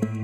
Bye.